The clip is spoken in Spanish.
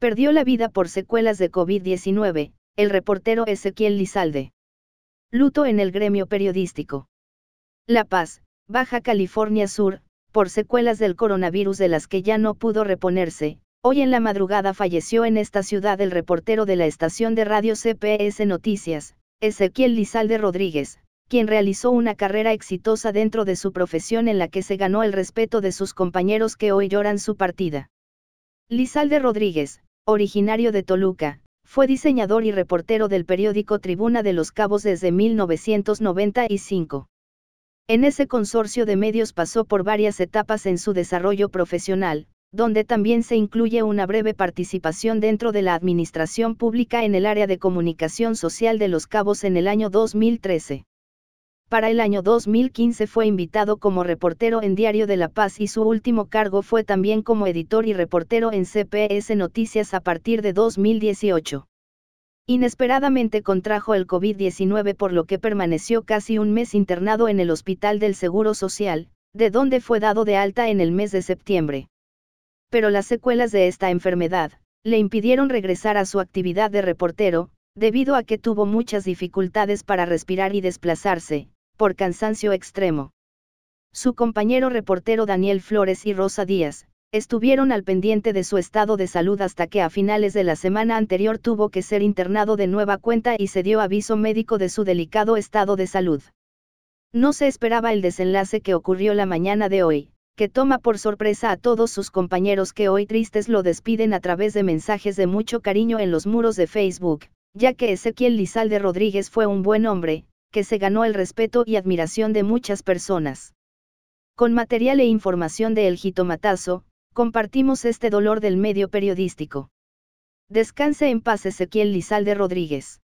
Perdió la vida por secuelas de COVID-19, el reportero Ezequiel Lizalde. Luto en el gremio periodístico. La Paz, Baja California Sur, por secuelas del coronavirus de las que ya no pudo reponerse, hoy en la madrugada falleció en esta ciudad el reportero de la estación de radio CPS Noticias, Ezequiel Lizalde Rodríguez, quien realizó una carrera exitosa dentro de su profesión en la que se ganó el respeto de sus compañeros que hoy lloran su partida. Lizalde Rodríguez, originario de Toluca, fue diseñador y reportero del periódico Tribuna de los Cabos desde 1995. En ese consorcio de medios pasó por varias etapas en su desarrollo profesional, donde también se incluye una breve participación dentro de la administración pública en el área de comunicación social de Los Cabos en el año 2013. Para el año 2015 fue invitado como reportero en Diario de la Paz y su último cargo fue también como editor y reportero en CPS Noticias a partir de 2018. Inesperadamente contrajo el COVID-19 por lo que permaneció casi un mes internado en el Hospital del Seguro Social, de donde fue dado de alta en el mes de septiembre. Pero las secuelas de esta enfermedad, le impidieron regresar a su actividad de reportero, debido a que tuvo muchas dificultades para respirar y desplazarse, por cansancio extremo. Su compañero reportero Daniel Flores y Rosa Díaz, estuvieron al pendiente de su estado de salud hasta que a finales de la semana anterior tuvo que ser internado de nueva cuenta y se dio aviso médico de su delicado estado de salud. No se esperaba el desenlace que ocurrió la mañana de hoy, que toma por sorpresa a todos sus compañeros que hoy tristes lo despiden a través de mensajes de mucho cariño en los muros de Facebook, ya que Ezequiel Lizalde Rodríguez fue un buen hombre, que se ganó el respeto y admiración de muchas personas. Con material e información de El Jitomatazo, compartimos este dolor del medio periodístico. Descanse en paz Ezequiel Lizalde Rodríguez.